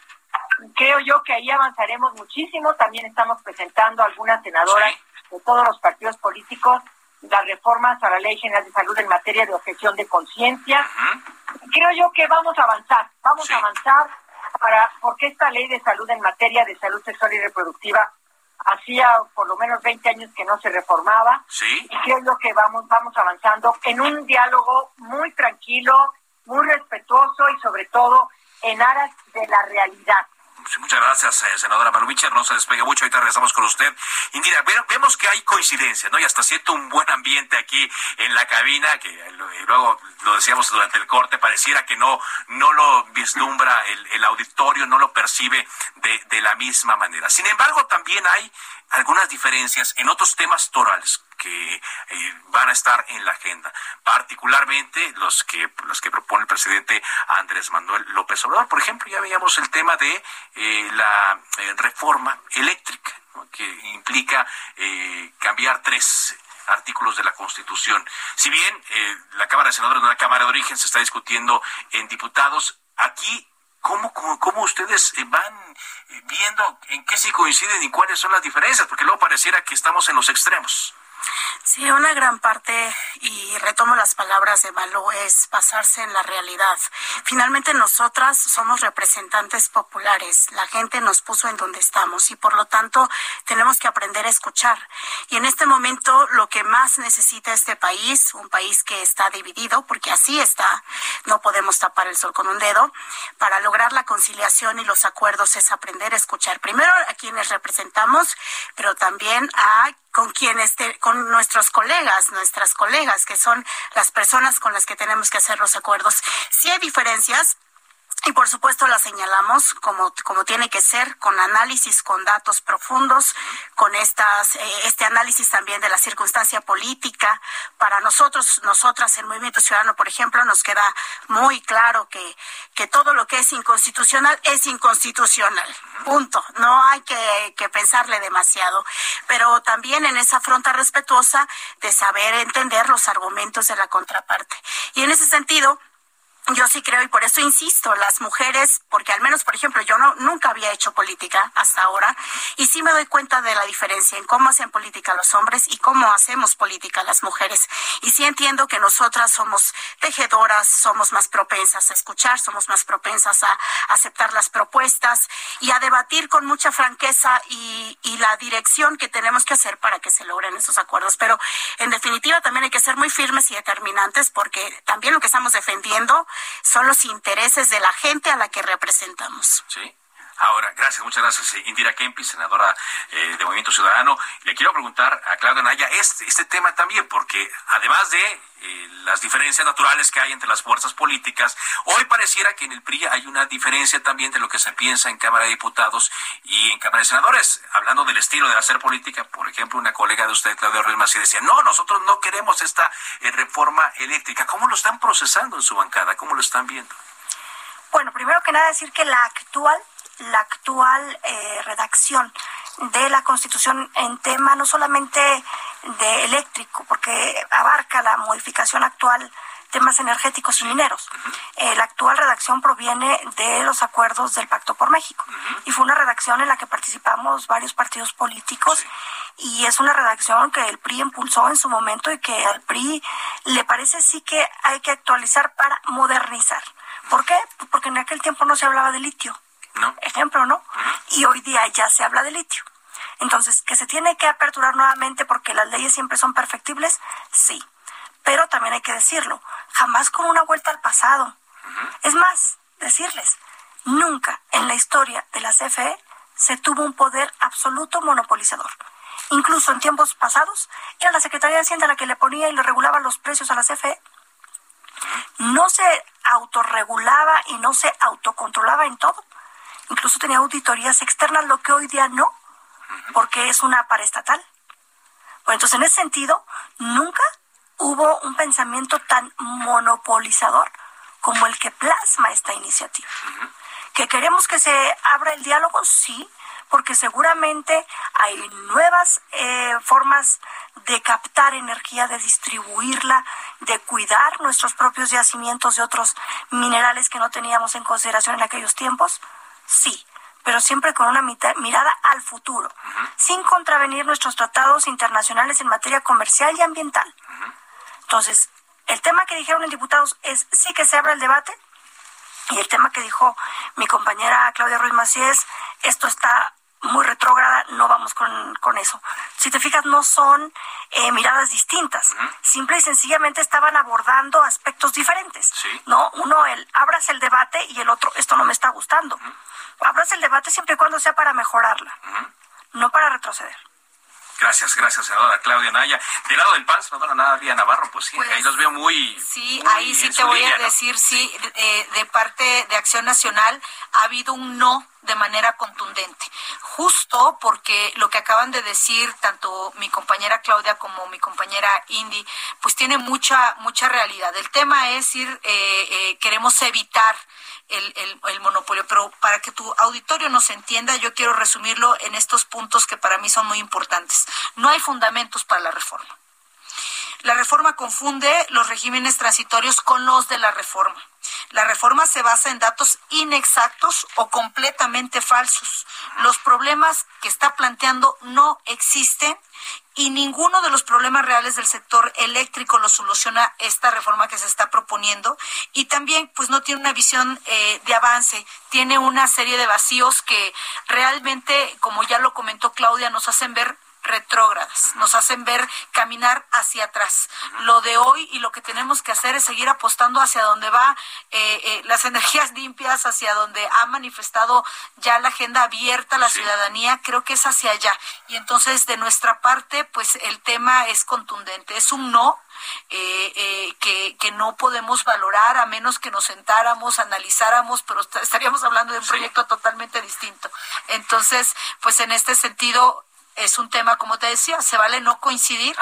Speaker 15: Creo yo que ahí avanzaremos muchísimo. También estamos presentando algunas senadoras de todos los partidos políticos las reformas a la Ley General de Salud en materia de objeción de conciencia. Creo yo que vamos a avanzar, vamos a avanzar para porque esta Ley de Salud en materia de salud sexual y reproductiva hacía por lo menos 20 años que no se reformaba.
Speaker 2: Sí.
Speaker 15: Y creo yo que vamos vamos avanzando en un diálogo muy tranquilo, muy respetuoso y sobre todo en aras de la realidad
Speaker 2: muchas gracias, eh, senadora Malumicha. No se despegue mucho, ahorita regresamos con usted. Indira, vemos que hay coincidencia, ¿no? Y hasta siento un buen ambiente aquí en la cabina, que luego lo decíamos durante el corte, pareciera que no, no lo vislumbra el, el auditorio, no lo percibe de, de la misma manera. Sin embargo, también hay algunas diferencias en otros temas torales que eh, van a estar en la agenda, particularmente los que los que propone el presidente Andrés Manuel López Obrador. Por ejemplo, ya veíamos el tema de eh, la eh, reforma eléctrica, que implica cambiar tres artículos de la Constitución. Si bien la Cámara de Senadores no una Cámara de origen, se está discutiendo en diputados, aquí ¿Cómo, cómo, ustedes van viendo en qué sí coinciden y cuáles son las diferencias? Porque luego pareciera que estamos en los extremos.
Speaker 14: Sí, una gran parte, y retomo las palabras de Malú, es basarse en la realidad. Finalmente nosotras somos representantes populares, la gente nos puso en donde estamos y por lo tanto tenemos que aprender a escuchar. Y en este momento lo que más necesita este país, un país que está dividido, porque así está, no podemos tapar el sol con un dedo, para lograr la conciliación y los acuerdos es aprender a escuchar primero a quienes representamos, pero también a con quienes, con nuestros colegas, nuestras colegas, que son las personas con las que tenemos que hacer los acuerdos. Si hay diferencias, y por supuesto la señalamos como, como tiene que ser, con análisis, con datos profundos, con estas, eh, este análisis también de la circunstancia política. Para nosotros, nosotras, el Movimiento Ciudadano, por ejemplo, nos queda muy claro que, que todo lo que es inconstitucional es inconstitucional. Punto. No hay que, que pensarle demasiado. Pero también en esa fronta respetuosa de saber entender los argumentos de la contraparte. Y en ese sentido, yo sí creo y por eso insisto, las mujeres, porque al menos, por ejemplo, yo no nunca había hecho política hasta ahora y sí me doy cuenta de la diferencia en cómo hacen política los hombres y cómo hacemos política las mujeres. Y sí entiendo que nosotras somos tejedoras, somos más propensas a escuchar, somos más propensas a aceptar las propuestas y a debatir con mucha franqueza y, y la dirección que tenemos que hacer para que se logren esos acuerdos. Pero en definitiva también hay que ser muy firmes y determinantes porque también lo que estamos defendiendo son los intereses de la gente a la que representamos.
Speaker 2: Ahora, gracias, muchas gracias, eh, Indira Kempis, senadora eh, de Movimiento Ciudadano. Le quiero preguntar a Claudia Naya este, este tema también, porque además de eh, las diferencias naturales que hay entre las fuerzas políticas, hoy pareciera que en el PRI hay una diferencia también de lo que se piensa en Cámara de Diputados y en Cámara de Senadores. Hablando del estilo de hacer política, por ejemplo, una colega de usted, Claudia Ruiz decía, no, nosotros no queremos esta reforma eléctrica. ¿Cómo lo están procesando en su bancada? ¿Cómo lo están viendo?
Speaker 13: Bueno, primero que nada decir que la actual la actual eh, redacción de la Constitución en tema no solamente de eléctrico, porque abarca la modificación actual temas energéticos y mineros. Eh, la actual redacción proviene de los acuerdos del Pacto por México y fue una redacción en la que participamos varios partidos políticos y es una redacción que el PRI impulsó en su momento y que al PRI le parece sí que hay que actualizar para modernizar. ¿Por qué? Porque en aquel tiempo no se hablaba de litio Ejemplo, ¿no? Y hoy día ya se habla de litio. Entonces, que se tiene que aperturar nuevamente porque las leyes siempre son perfectibles, sí. Pero también hay que decirlo, jamás con una vuelta al pasado. Es más, decirles, Nunca en la historia de la CFE se tuvo un poder absoluto monopolizador. Incluso en tiempos pasados era la Secretaría de Hacienda la que le ponía y le regulaba los precios a la CFE. No se autorregulaba y no se autocontrolaba en todo. Incluso tenía auditorías externas, lo que hoy día no, porque es una paraestatal. Bueno, entonces en ese sentido, nunca hubo un pensamiento tan monopolizador como el que plasma esta iniciativa. ¿Que queremos que se abra el diálogo? Sí, porque seguramente hay nuevas eh, formas de captar energía, de distribuirla, de cuidar nuestros propios yacimientos de otros minerales que no teníamos en consideración en aquellos tiempos. Sí, pero siempre con una mirada al futuro, sin contravenir nuestros tratados internacionales en materia comercial y ambiental. Entonces, el tema que dijeron los diputados es sí que se abra el debate, y el tema que dijo mi compañera Claudia Ruiz Macías, esto está muy retrógrada, no vamos con, eso. Si te fijas, no son eh, miradas distintas. Simple y sencillamente estaban abordando aspectos diferentes. ¿no? Uno, el abras el debate y el otro, esto no me está gustando. Abras el debate siempre y cuando sea para mejorarla, no para retroceder.
Speaker 2: Gracias, gracias, senadora Claudia Naya. Del lado del PAN, senadora Nadia Navarro, pues sí, ahí pues, los veo muy.
Speaker 12: Sí, ahí sí te voy a decir, sí, eh, de parte de Acción Nacional ha habido un no de manera contundente. Justo porque lo que acaban de decir tanto mi compañera Claudia como mi compañera Indy, pues tiene mucha, mucha realidad. El tema es ir, eh, eh, queremos evitar el, el, monopolio. Pero para que tu auditorio nos entienda, yo quiero resumirlo en estos puntos que para mí son muy importantes. No hay fundamentos para la reforma. La reforma confunde los regímenes transitorios con los de la reforma. La reforma se basa en datos inexactos o completamente falsos. Los problemas que está planteando no existen y ninguno de los problemas reales del sector eléctrico lo soluciona esta reforma que se está proponiendo y también pues no tiene una visión eh, de avance, tiene una serie de vacíos que realmente, como ya lo comentó Claudia, nos hacen ver retrógradas, nos hacen ver caminar hacia atrás. Lo de hoy y lo que tenemos que hacer es seguir apostando hacia donde va eh, eh, las (laughs) energías limpias, hacia donde ha manifestado ya la agenda abierta la ciudadanía, creo que es hacia allá. Y entonces de nuestra parte, pues el tema es contundente, es un no. Eh, que, que no podemos valorar a menos que nos sentáramos, analizáramos, pero estaríamos hablando de un proyecto totalmente distinto. Entonces, pues en este sentido, es un tema, como te decía, se vale no coincidir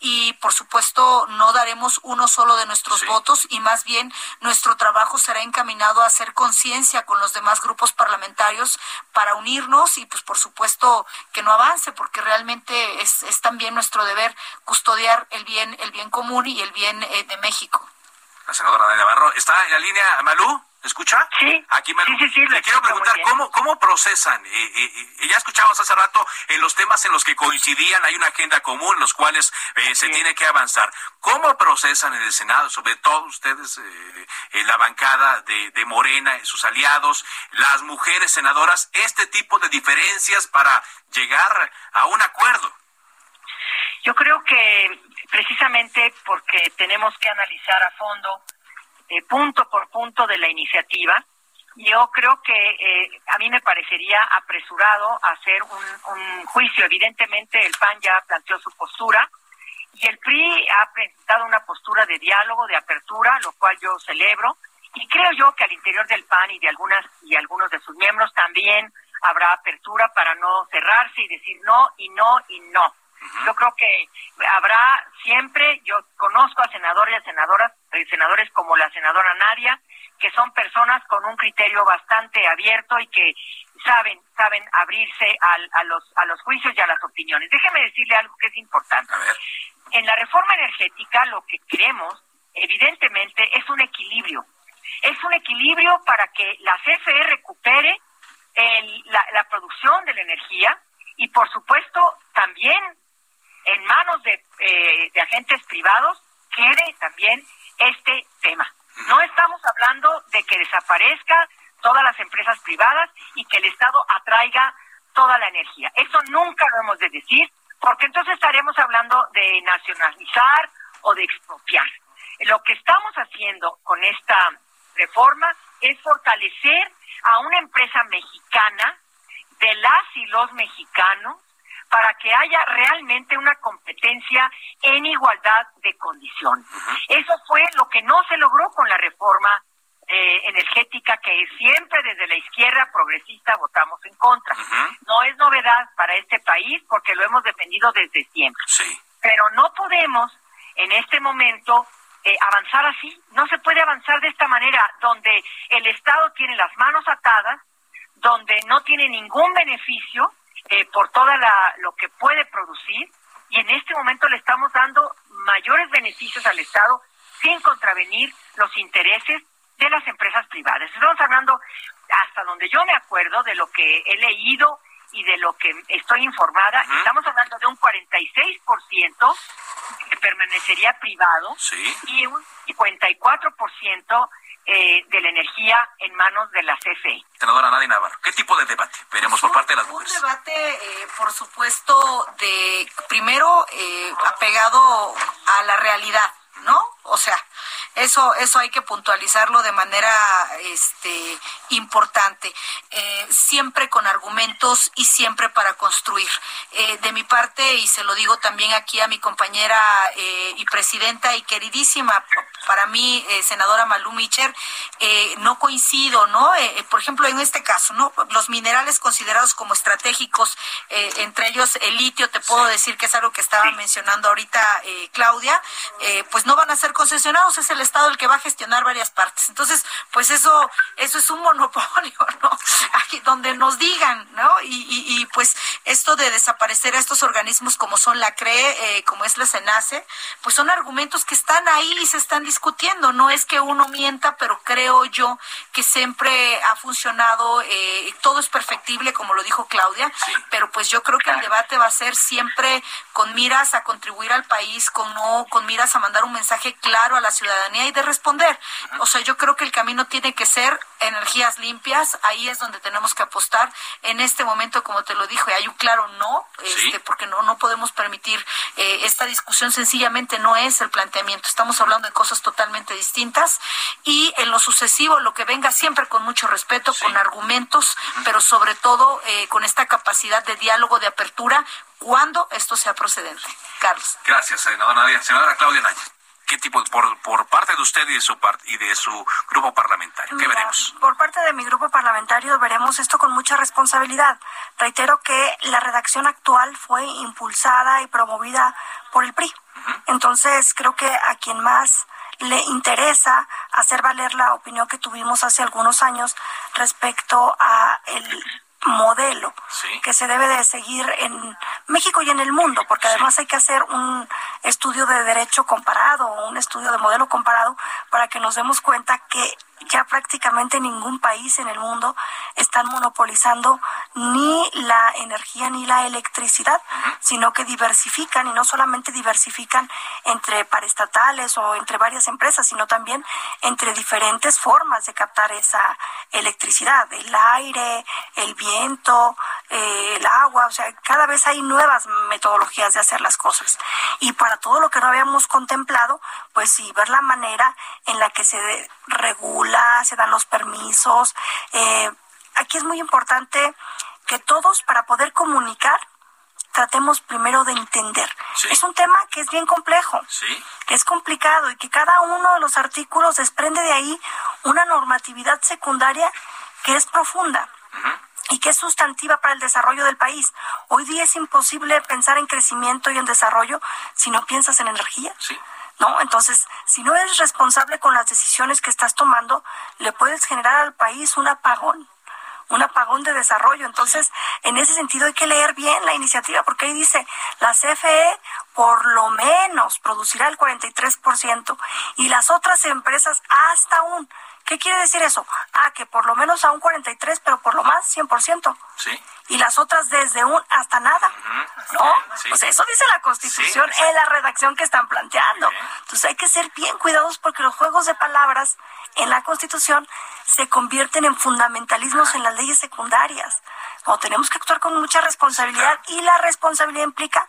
Speaker 12: y por supuesto no daremos uno solo de nuestros votos y más bien nuestro trabajo será encaminado a hacer conciencia con los demás grupos parlamentarios para unirnos y pues por supuesto que no avance porque realmente es, es también nuestro deber custodiar el bien, el bien común y el bien eh, de México.
Speaker 2: La senadora de Navarro, ¿está en la línea Malú? ¿Escucha?
Speaker 15: Sí.
Speaker 2: Aquí me,
Speaker 15: sí, sí,
Speaker 2: le quiero preguntar cómo cómo procesan. Eh, eh, eh, ya escuchamos hace rato en los temas en los que coincidían hay una agenda común, en los cuales se tiene que avanzar. ¿Cómo procesan en el Senado, sobre todo ustedes en la bancada de, de Morena, y sus aliados, las mujeres senadoras, este tipo de diferencias para llegar a un acuerdo?
Speaker 15: Yo creo que precisamente porque tenemos que analizar a fondo eh, punto por punto de la iniciativa. Yo creo que eh, a mí me parecería apresurado hacer un, juicio. Evidentemente el PAN ya planteó su postura y el PRI ha presentado una postura de diálogo, de apertura, lo cual yo celebro. Y creo yo que al interior del PAN y de algunas y algunos de sus miembros también habrá apertura para no cerrarse y decir no y no y no. Yo creo que habrá siempre, yo conozco a senadores y a senadoras, senadores como la senadora Nadia, que son personas con un criterio bastante abierto y que saben saben abrirse a los a los juicios y a las opiniones. Déjeme decirle algo que es importante. En la reforma energética lo que queremos, evidentemente, es un equilibrio. Es un equilibrio para que la CFE recupere la, la producción de la energía y, por supuesto, también en manos de, eh, de agentes privados quede también este tema. No estamos hablando de que desaparezca todas las empresas privadas y que el Estado atraiga toda la energía. Eso nunca lo hemos de decir, porque entonces estaremos hablando de nacionalizar o de expropiar. Lo que estamos haciendo con esta reforma es fortalecer a una empresa mexicana de las y los mexicanos para que haya realmente una competencia en igualdad de condiciones. Eso fue lo que no se logró con la reforma eh, energética que siempre desde la izquierda progresista votamos en contra. No es novedad para este país porque lo hemos defendido desde siempre. Pero no podemos en este momento eh, avanzar así. No se puede avanzar de esta manera, donde el Estado tiene las manos atadas, donde no tiene ningún beneficio eh, por toda la, lo que puede producir, y en este momento le estamos dando mayores beneficios al Estado sin contravenir los intereses de las empresas privadas. Estamos hablando, hasta donde yo me acuerdo, de lo que he leído y de lo que estoy informada, estamos hablando de un 46% que permanecería privado y un 54% eh, de la energía en manos de la CFE.
Speaker 2: Senadora Nadia Navarro, ¿qué tipo de debate veremos por parte de las mujeres?
Speaker 12: Un debate, eh, por supuesto, de primero eh, apegado a la realidad. O sea, eso, eso hay que puntualizarlo de manera este, importante, eh, siempre con argumentos y siempre para construir. Eh, de mi parte, y se lo digo también aquí a mi compañera eh, y presidenta y queridísima, para mí, senadora Malú Micher, no coincido, ¿no? por ejemplo, en este caso, ¿no? Los minerales considerados como estratégicos, entre ellos el litio, te puedo decir que es algo que estaba mencionando ahorita Claudia, pues no van a ser concesionados, es el Estado el que va a gestionar varias partes. Entonces, pues eso, eso es un monopolio, (laughs) ¿no? Aquí donde nos digan, ¿no? Y, pues esto de desaparecer a estos organismos como son la CRE, eh, como es la SENACE, pues son argumentos que están ahí y se están discutiendo. No es que uno mienta, pero creo yo que siempre ha funcionado, eh, todo es perfectible, como lo dijo Claudia, pero pues yo creo que el debate va a ser siempre con miras a contribuir al país, con no, con miras a mandar un mensaje claro a la ciudadanía y de responder. O sea, yo creo que el camino tiene que ser energías limpias, ahí es donde tenemos que apostar. En este momento, como te lo dije, hay un claro no, este, porque no, no podemos permitir eh, esta discusión, sencillamente no es el planteamiento. Estamos hablando de cosas totalmente distintas y en lo sucesivo, lo que venga siempre con mucho respeto, con argumentos, pero sobre todo eh, con esta capacidad de diálogo, de apertura, cuando esto sea procedente. Carlos.
Speaker 2: Gracias, senadora Nadia. Senadora Claudia Naya qué tipo por, por parte de usted y de su y de su grupo parlamentario qué veremos
Speaker 13: por parte de mi grupo parlamentario veremos esto con mucha responsabilidad. Reitero que la redacción actual fue impulsada y promovida por el PRI entonces creo que a quien más le interesa hacer valer la opinión que tuvimos hace algunos años respecto a el modelo que se debe de seguir en México y en el mundo, porque además hay que hacer un estudio de derecho comparado, un estudio de modelo comparado, para que nos demos cuenta que ya prácticamente ningún país en el mundo están monopolizando ni la energía ni la electricidad, sino que diversifican y no solamente diversifican entre paraestatales o entre varias empresas, sino también entre diferentes formas de captar esa electricidad, el aire, el viento, eh, el agua, o sea, cada vez hay nuevas metodologías de hacer las cosas. Y para todo lo que no habíamos contemplado, pues sí, ver la manera en la que se regula, se dan los permisos. Eh, aquí es muy importante que todos, para poder comunicar, tratemos primero de entender. Es un tema que es bien complejo, que es complicado y que cada uno de los artículos desprende de ahí una normatividad secundaria que es profunda y que es sustantiva para el desarrollo del país. Hoy día es imposible pensar en crecimiento y en desarrollo si no piensas en energía. ¿No? Entonces, si no eres responsable con las decisiones que estás tomando, le puedes generar al país un apagón un apagón de desarrollo. Entonces, en ese sentido hay que leer bien la iniciativa, porque ahí dice, la CFE por lo menos producirá el 43% y las otras empresas hasta un ¿Qué quiere decir eso? Ah, que por lo menos a un 43, pero por lo más 100%. Sí. Y las otras desde un hasta nada. ¿No? Pues eso dice la Constitución en la redacción que están planteando. Entonces hay que ser bien cuidadosos porque los juegos de palabras en la Constitución se convierten en fundamentalismos en las leyes secundarias. No, tenemos que actuar con mucha responsabilidad y la responsabilidad implica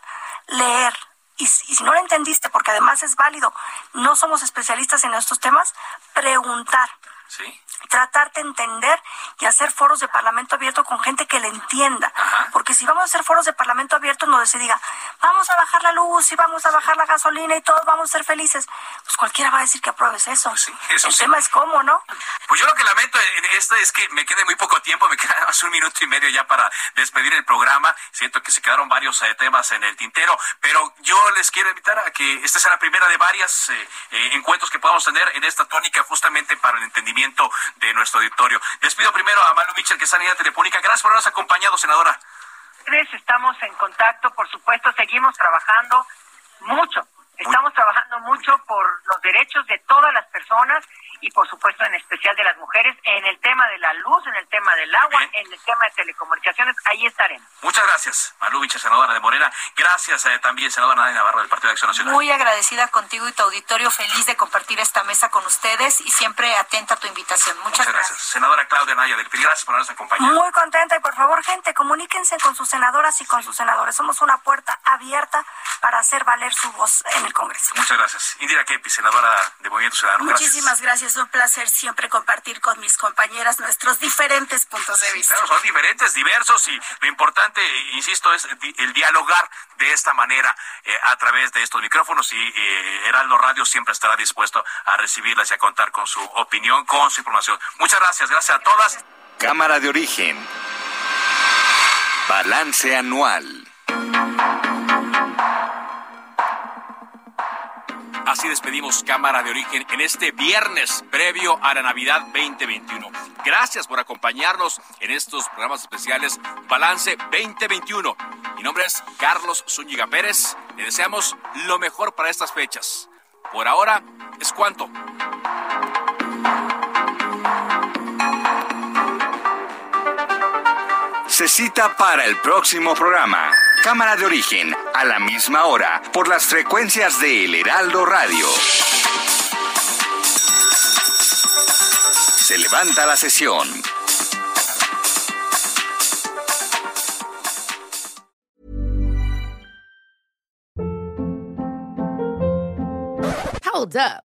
Speaker 13: leer, y si, no lo entendiste, porque además es válido, no somos especialistas en estos temas, preguntar ¿sí? Tratar de entender y hacer foros de parlamento abierto con gente que le entienda. Porque si vamos a hacer foros de parlamento abierto donde se diga, vamos a bajar la luz y vamos a bajar la gasolina y todos vamos a ser felices, pues cualquiera va a decir que apruebes eso.
Speaker 2: Pues eso
Speaker 13: El tema es cómo, ¿no?
Speaker 2: Pues yo lo que lamento en esto es que me quede muy poco tiempo, me (laughs) queda hace un minuto y medio ya para despedir el programa. Siento que se quedaron varios eh, temas en el tintero, pero yo les quiero invitar a que esta sea la primera de varias eh, eh, encuentros que podamos tener en esta tónica justamente para el entendimiento de nuestro auditorio. Les pido primero a Malu Mitchell, que está en línea telefónica. Gracias por habernos acompañado, senadora.
Speaker 15: Estamos en contacto, por supuesto, seguimos trabajando mucho. Estamos trabajando mucho por los derechos de todas las personas y por supuesto en especial de las mujeres en el tema de la luz, en el tema del agua, en el tema de telecomunicaciones, ahí estaremos.
Speaker 2: Muchas gracias, Maluvich, senadora de Morena. Gracias eh, también, senadora Nadia Navarro del Partido de Acción Nacional.
Speaker 12: Muy agradecida contigo y tu auditorio, feliz de compartir esta mesa con ustedes y siempre atenta a tu invitación. Muchas, gracias.
Speaker 2: Senadora Claudia Naya del PRI, gracias por habernos acompañado.
Speaker 13: Muy contenta y por favor, gente, comuníquense con sus senadoras y con sus senadores. Somos una puerta abierta para hacer valer su voz en el Congreso.
Speaker 2: Muchas gracias. Indira Kepi, senadora de Movimiento Ciudadano.
Speaker 14: Muchísimas gracias. Es un placer siempre compartir con mis compañeras nuestros diferentes puntos de vista.
Speaker 2: Claro, son diferentes, diversos y lo importante, insisto, es el dialogar de esta manera eh, a través de estos micrófonos y eh, Heraldo Radio siempre estará dispuesto a recibirlas y a contar con su opinión, con su información. Muchas gracias, gracias a todas.
Speaker 1: Cámara de origen. Balance anual.
Speaker 2: Así despedimos Cámara de Origen en este viernes previo a la Navidad 2021. Gracias por acompañarnos en estos programas especiales Balance 2021. Mi nombre es Carlos Zúñiga Pérez. Le deseamos lo mejor para estas fechas. Por ahora es cuanto.
Speaker 1: Se cita para el próximo programa. Cámara de origen, a la misma hora, por las frecuencias de El Heraldo Radio. Se levanta la sesión.
Speaker 11: Hold up.